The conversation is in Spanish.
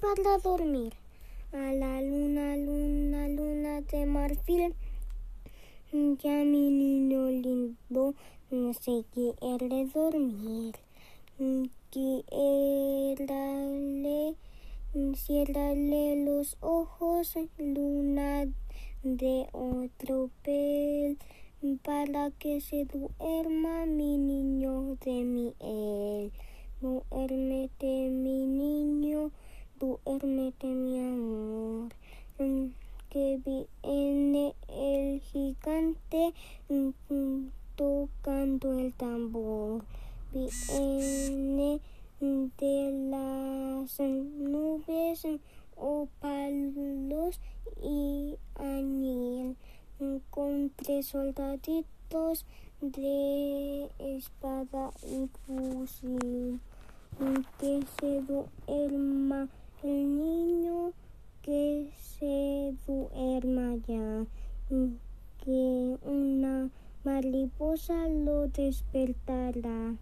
para dormir. A la luna, luna, luna de marfil. Ya mi niño lindo no sé quiere dormir. Ciérrale, ciérrale los ojos, luna de otro pel, para que se duerma mi niño de miel. Duérmete duérmete mi amor. Que viene el gigante tocando el tambor. Viene de las nubes o palos y añil con tres soldaditos de espada y fusil que se duerma el niño, que se duerma ya, que una mariposa lo despertará.